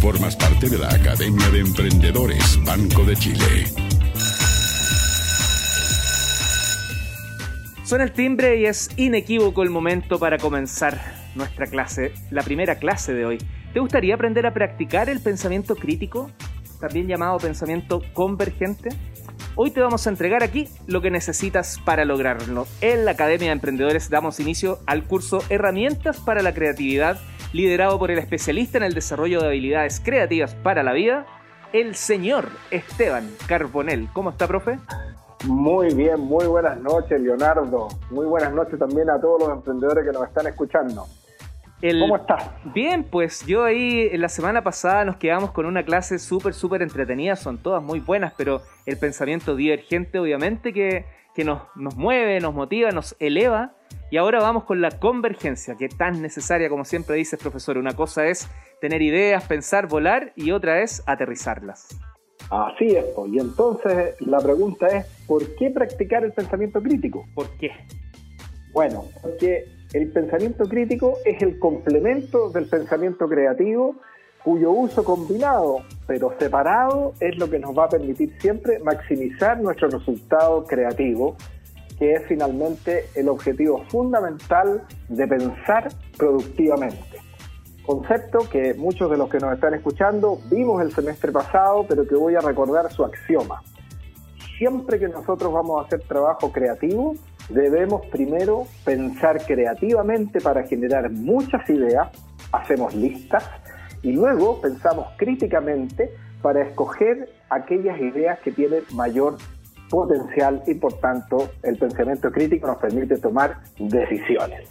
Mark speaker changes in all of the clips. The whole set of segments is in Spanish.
Speaker 1: Formas parte de la Academia de Emprendedores Banco de Chile.
Speaker 2: Suena el timbre y es inequívoco el momento para comenzar nuestra clase, la primera clase de hoy. ¿Te gustaría aprender a practicar el pensamiento crítico, también llamado pensamiento convergente? Hoy te vamos a entregar aquí lo que necesitas para lograrlo. En la Academia de Emprendedores damos inicio al curso Herramientas para la Creatividad, liderado por el especialista en el desarrollo de habilidades creativas para la vida, el señor Esteban Carbonel. ¿Cómo está, profe?
Speaker 3: Muy bien, muy buenas noches, Leonardo. Muy buenas noches también a todos los emprendedores que nos están escuchando. ¿Cómo estás?
Speaker 2: Bien, pues yo ahí en la semana pasada nos quedamos con una clase súper, súper entretenida, son todas muy buenas, pero el pensamiento divergente obviamente que, nos, nos mueve, nos motiva, nos eleva. Y ahora vamos con la convergencia, que es tan necesaria como siempre dice el profesor. Una cosa es tener ideas, pensar, volar y otra es aterrizarlas.
Speaker 3: Así es, y entonces la pregunta es, ¿por qué practicar el pensamiento crítico?
Speaker 2: ¿Por qué?
Speaker 3: Bueno, porque el pensamiento crítico es el complemento del pensamiento creativo cuyo uso combinado pero separado es lo que nos va a permitir siempre maximizar nuestro resultado creativo, que es finalmente el objetivo fundamental de pensar productivamente. Concepto que muchos de los que nos están escuchando vimos el semestre pasado, pero que voy a recordar su axioma. Siempre que nosotros vamos a hacer trabajo creativo, debemos primero pensar creativamente para generar muchas ideas, hacemos listas y luego pensamos críticamente para escoger aquellas ideas que tienen mayor potencial y por tanto el pensamiento crítico nos permite tomar decisiones.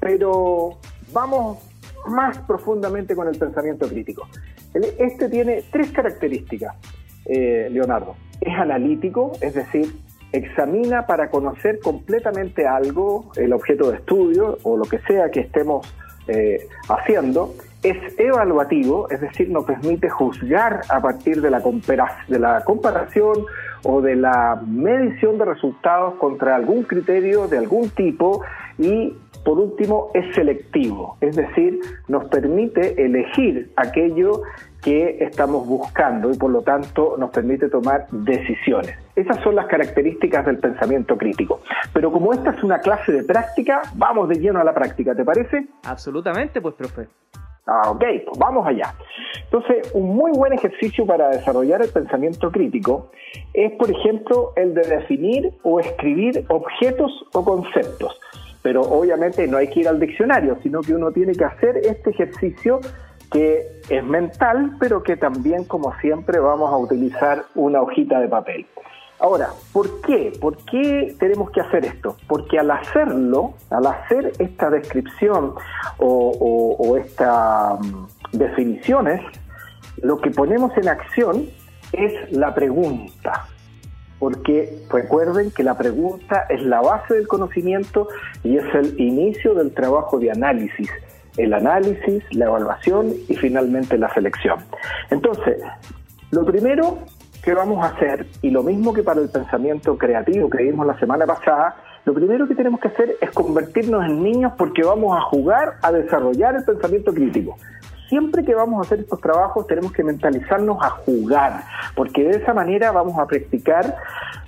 Speaker 3: Pero vamos más profundamente con el pensamiento crítico. Este tiene tres características, eh, Leonardo. Es analítico, es decir, examina para conocer completamente algo, el objeto de estudio o lo que sea que estemos eh, haciendo, es evaluativo, es decir, nos permite juzgar a partir de la, de la comparación o de la medición de resultados contra algún criterio de algún tipo y por último es selectivo, es decir, nos permite elegir aquello que estamos buscando y por lo tanto nos permite tomar decisiones. Esas son las características del pensamiento crítico. Pero como esta es una clase de práctica, vamos de lleno a la práctica, ¿te parece?
Speaker 2: Absolutamente, pues, profe.
Speaker 3: Ah, ok, pues vamos allá. Entonces, un muy buen ejercicio para desarrollar el pensamiento crítico es, por ejemplo, el de definir o escribir objetos o conceptos. Pero obviamente no hay que ir al diccionario, sino que uno tiene que hacer este ejercicio que es mental, pero que también, como siempre, vamos a utilizar una hojita de papel. Ahora, ¿por qué? ¿Por qué tenemos que hacer esto? Porque al hacerlo, al hacer esta descripción o, estas mm, definiciones, lo que ponemos en acción es la pregunta. Porque recuerden que la pregunta es la base del conocimiento y es el inicio del trabajo de análisis el análisis, la evaluación y finalmente la selección. Entonces, lo primero que vamos a hacer, y lo mismo que para el pensamiento creativo que vimos la semana pasada, lo primero que tenemos que hacer es convertirnos en niños porque vamos a jugar a desarrollar el pensamiento crítico. Siempre que vamos a hacer estos trabajos tenemos que mentalizarnos a jugar, porque de esa manera vamos a practicar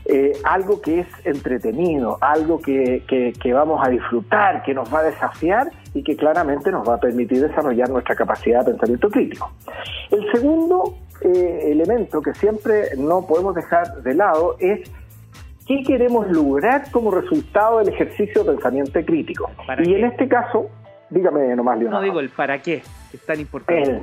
Speaker 3: eh, algo que es entretenido, algo que, que, vamos a disfrutar, que nos va a desafiar y que claramente nos va a permitir desarrollar nuestra capacidad de pensamiento crítico. El segundo eh, elemento que siempre no podemos dejar de lado es qué queremos lograr como resultado del ejercicio de pensamiento crítico. Y en este caso, dígame nomás, Leonardo.
Speaker 2: No digo el para qué, es tan importante.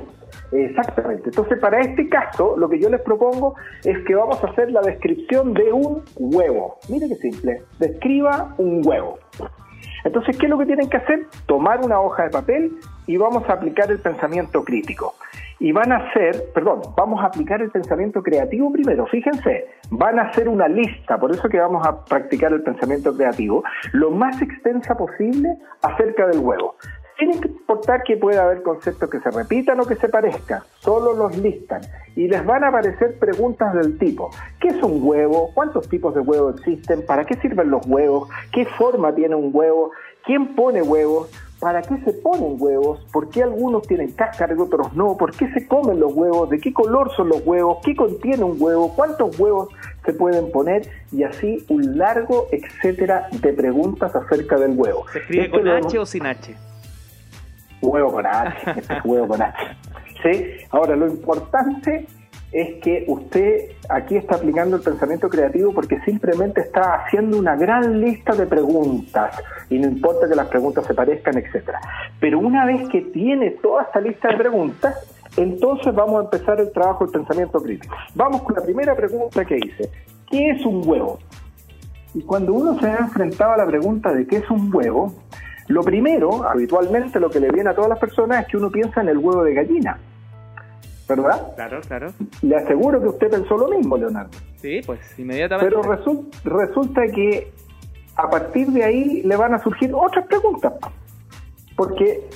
Speaker 3: exactamente. Entonces, para este caso, lo que yo les propongo es que vamos a hacer la descripción de un huevo. Mire qué simple. Describa un huevo. Entonces, ¿qué es lo que tienen que hacer? Tomar una hoja de papel y vamos a aplicar el pensamiento crítico. Y van a hacer, perdón, vamos a aplicar el pensamiento creativo primero. Fíjense, van a hacer una lista, por eso que vamos a practicar el pensamiento creativo, lo más extensa posible acerca del huevo. Que importar que pueda haber conceptos que se repitan o que se parezcan, solo los listan y les van a aparecer preguntas del tipo, ¿qué es un huevo? ¿Cuántos tipos de huevos existen? ¿Para qué sirven los huevos? ¿Qué forma tiene un huevo? ¿Quién pone huevos? Para qué se ponen huevos, por qué algunos tienen cáscara y otros no, por qué se comen los huevos, de qué color son los huevos, qué contiene un huevo, cuántos huevos se pueden poner y así un largo etcétera de preguntas acerca del huevo.
Speaker 2: ¿Se escribe con H o sin H?
Speaker 3: Huevo con H, este huevo con H. ¿Sí? Ahora, lo importante es que usted aquí está aplicando el pensamiento creativo porque simplemente está haciendo una gran lista de preguntas y no importa que las preguntas se parezcan, etcétera. Pero una vez que tiene toda esta lista de preguntas, entonces vamos a empezar el trabajo del pensamiento crítico. Vamos con la primera pregunta que hice. ¿Qué es un huevo? Y cuando uno se ha enfrentado a la pregunta de qué es un huevo, lo primero, habitualmente lo que le viene a todas las personas es que uno piensa en el huevo de gallina. ¿Verdad?
Speaker 2: Claro, claro.
Speaker 3: Le aseguro que usted pensó lo mismo, Leonardo.
Speaker 2: Sí, pues inmediatamente.
Speaker 3: Pero resulta que a partir de ahí le van a surgir otras preguntas, porque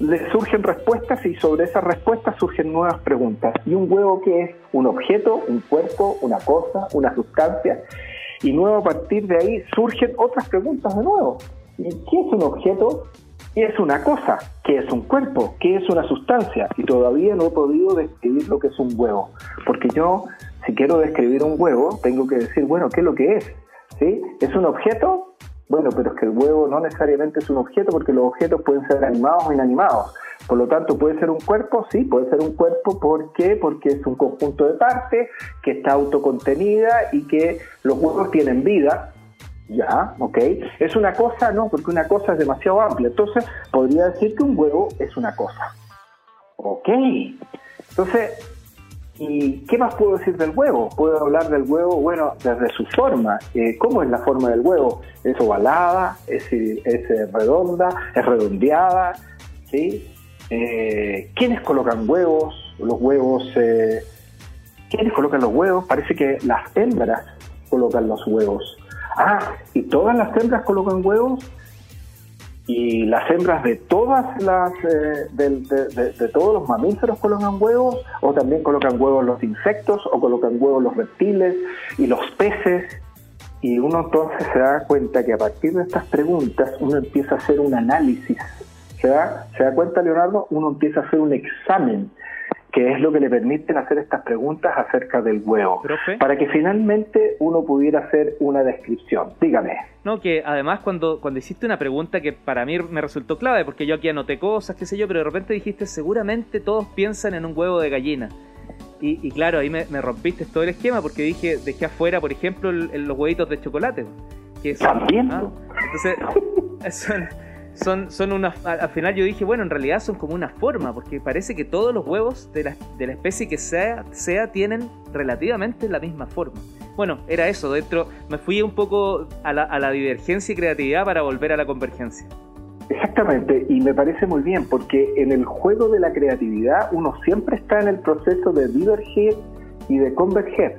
Speaker 3: le surgen respuestas y sobre esas respuestas surgen nuevas preguntas. ¿Y un huevo qué es? Un objeto, un cuerpo, una cosa, una sustancia. Y luego a partir de ahí surgen otras preguntas de nuevo. ¿Y qué es un objeto? ¿Qué es una cosa? ¿Qué es un cuerpo? ¿Qué es una sustancia? Y todavía no he podido describir lo que es un huevo. Porque yo, si quiero describir un huevo, tengo que decir, bueno, ¿qué es lo que es? ¿Sí? ¿Es un objeto? Bueno, pero es que el huevo no necesariamente es un objeto porque los objetos pueden ser animados o inanimados. Por lo tanto, ¿puede ser un cuerpo? Sí, puede ser un cuerpo. ¿Por qué? Porque es un conjunto de partes que está autocontenida y que los huevos tienen vida ya, ok. ¿Es una cosa? No, porque una cosa es demasiado amplia. Entonces, podría decir que un huevo es una cosa. Ok. Entonces, ¿y qué más puedo decir del huevo? Puedo hablar del huevo, bueno, desde su forma. Eh, ¿Cómo es la forma del huevo? ¿Es ovalada? ¿Es, eh, redonda? ¿Es redondeada? ¿Sí? Eh, ¿Quiénes colocan huevos? Los huevos... ¿Quiénes colocan los huevos? Parece que las hembras colocan los huevos. Ah, y todas las hembras colocan huevos y las hembras de todas las eh, de, todos los mamíferos colocan huevos o también colocan huevos los insectos o colocan huevos los reptiles y los peces. Y uno entonces se da cuenta que a partir de estas preguntas uno empieza a hacer un análisis se da se da cuenta Leonardo uno empieza a hacer un examen que es lo que le permiten hacer estas preguntas acerca del huevo, para que finalmente uno pudiera hacer una descripción. Dígame.
Speaker 2: No, que además cuando, cuando hiciste una pregunta que para mí me resultó clave, porque yo aquí anoté cosas, qué sé yo, pero de repente dijiste, seguramente todos piensan en un huevo de gallina. Y, claro, ahí me, rompiste todo el esquema porque dije, dejé afuera, por ejemplo, los huevitos de chocolate.
Speaker 3: Que También.
Speaker 2: ¿ah? Entonces, son, son una, al final yo dije, bueno, en realidad son como una forma, porque parece que todos los huevos de la, de la especie que sea, sea tienen relativamente la misma forma. Bueno, era eso, dentro me fui un poco a la, a la divergencia y creatividad para volver a la convergencia.
Speaker 3: Exactamente, y me parece muy bien, porque en el juego de la creatividad uno siempre está en el proceso de divergir y de converger.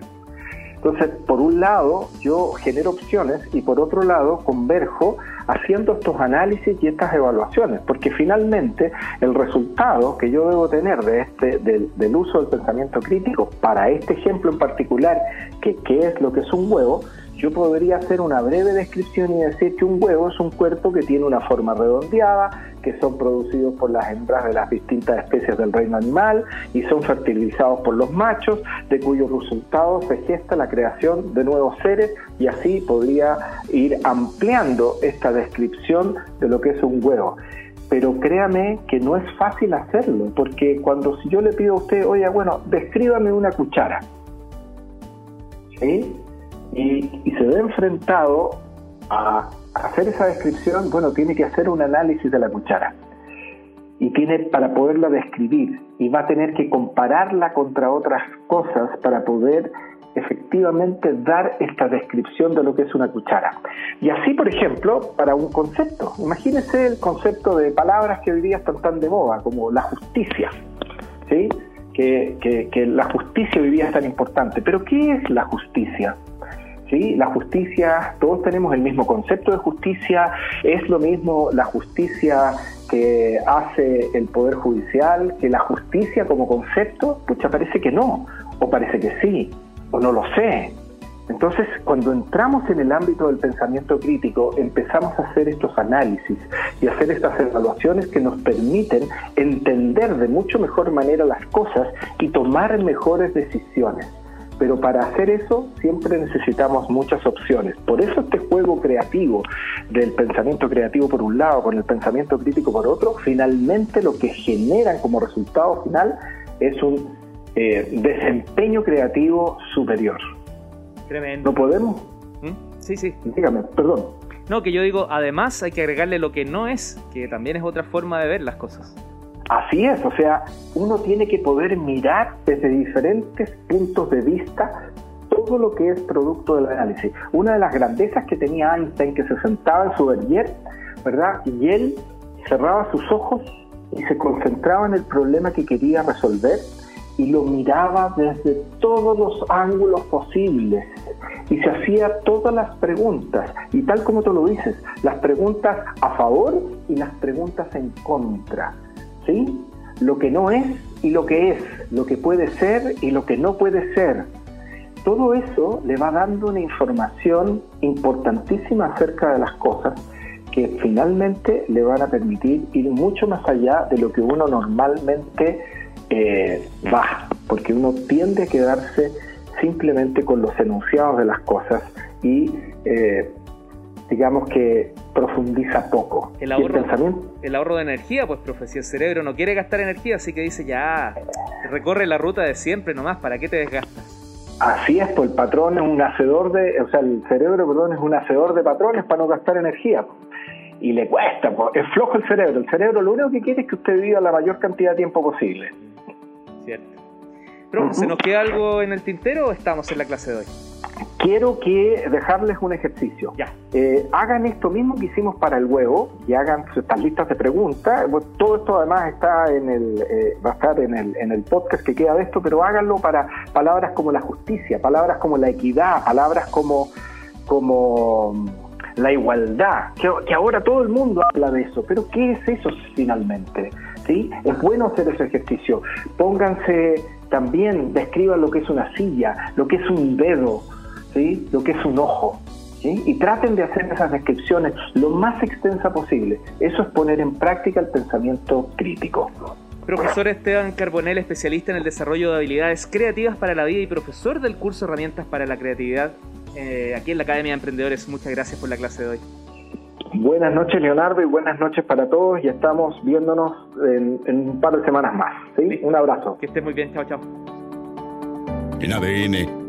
Speaker 3: Entonces, por un lado, yo genero opciones y por otro lado, converjo haciendo estos análisis y estas evaluaciones, porque finalmente el resultado que yo debo tener de este, del, uso del pensamiento crítico para este ejemplo en particular, que qué es lo que es un huevo, yo podría hacer una breve descripción y decir que un huevo es un cuerpo que tiene una forma redondeada, que son producidos por las hembras de las distintas especies del reino animal y son fertilizados por los machos, de cuyos resultados se gesta la creación de nuevos seres y así podría ir ampliando esta descripción de lo que es un huevo. Pero créame que no es fácil hacerlo, porque cuando si yo le pido a usted, oye, bueno, descríbame una cuchara, ¿sí? Y, y se ve enfrentado a hacer esa descripción, bueno, tiene que hacer un análisis de la cuchara. Y tiene para poderla describir. Y va a tener que compararla contra otras cosas para poder efectivamente dar esta descripción de lo que es una cuchara. Y así, por ejemplo, para un concepto. Imagínese el concepto de palabras que hoy día están tan de moda, como la justicia. ¿sí? Que, que, que la justicia hoy día es tan importante. Pero ¿qué es la justicia? ¿Sí? La justicia, todos tenemos el mismo concepto de justicia, es lo mismo la justicia que hace el Poder Judicial, que la justicia como concepto, pucha, parece que no, o parece que sí, o no lo sé. Entonces, cuando entramos en el ámbito del pensamiento crítico, empezamos a hacer estos análisis y hacer estas evaluaciones que nos permiten entender de mucho mejor manera las cosas y tomar mejores decisiones. Pero para hacer eso siempre necesitamos muchas opciones. Por eso este juego creativo del pensamiento creativo por un lado, con el pensamiento crítico por otro, finalmente lo que generan como resultado final es un eh, desempeño creativo superior.
Speaker 2: Tremendo.
Speaker 3: ¿No podemos?
Speaker 2: ¿Mm? Sí, sí.
Speaker 3: Dígame, perdón.
Speaker 2: No, que yo digo, además hay que agregarle lo que no es, que también es otra forma de ver las cosas.
Speaker 3: Así es, o sea, uno tiene que poder mirar desde diferentes puntos de vista todo lo que es producto del análisis. Una de las grandezas que tenía Einstein, que se sentaba en su vernier, ¿verdad? Y él cerraba sus ojos y se concentraba en el problema que quería resolver y lo miraba desde todos los ángulos posibles y se hacía todas las preguntas y tal como tú lo dices, las preguntas a favor y las preguntas en contra, Lo que no es y lo que es, lo que puede ser y lo que no puede ser. Todo eso le va dando una información importantísima acerca de las cosas que finalmente le van a permitir ir mucho más allá de lo que uno normalmente eh, baja, porque uno tiende a quedarse simplemente con los enunciados de las cosas y eh, digamos que profundiza poco.
Speaker 2: El ahorro, el, ahorro de energía, pues profe, si el cerebro no quiere gastar energía, así que dice ya, recorre la ruta de siempre nomás, ¿para qué te desgastas?
Speaker 3: Así es, pues el patrón es un hacedor de, o sea, el cerebro, perdón, es un hacedor de patrones para no gastar energía. Y le cuesta, pues, es flojo el cerebro. El cerebro lo único que quiere es que usted viva la mayor cantidad de tiempo posible.
Speaker 2: Pero, ¿se nos queda algo en el tintero o estamos en la clase de hoy?
Speaker 3: Quiero que dejarles un ejercicio.
Speaker 2: Ya.
Speaker 3: Eh, hagan esto mismo que hicimos para el huevo y hagan estas listas de preguntas. Todo esto además está en el, eh, va a estar en el, en el podcast que queda de esto, pero háganlo para palabras como la justicia, palabras como la equidad, palabras como, como la igualdad, que, que ahora todo el mundo habla de eso, pero ¿qué es eso finalmente? Es bueno hacer ese ejercicio. Pónganse también, describan lo que es una silla, lo que es un dedo, ¿sí? Lo que es un ojo. Y traten de hacer esas descripciones lo más extensa posible. Eso es poner en práctica el pensamiento crítico.
Speaker 2: Profesor Esteban Carbonel, especialista en el desarrollo de habilidades creativas para la vida y profesor del curso Herramientas para la Creatividad eh, aquí en la Academia de Emprendedores. Muchas gracias por la clase de hoy.
Speaker 3: Buenas noches, Leonardo, y buenas noches para todos. Y estamos viéndonos en, un par de semanas más. ¿sí? Un abrazo.
Speaker 2: Que estés muy bien. Chao, chao.
Speaker 1: En ADN,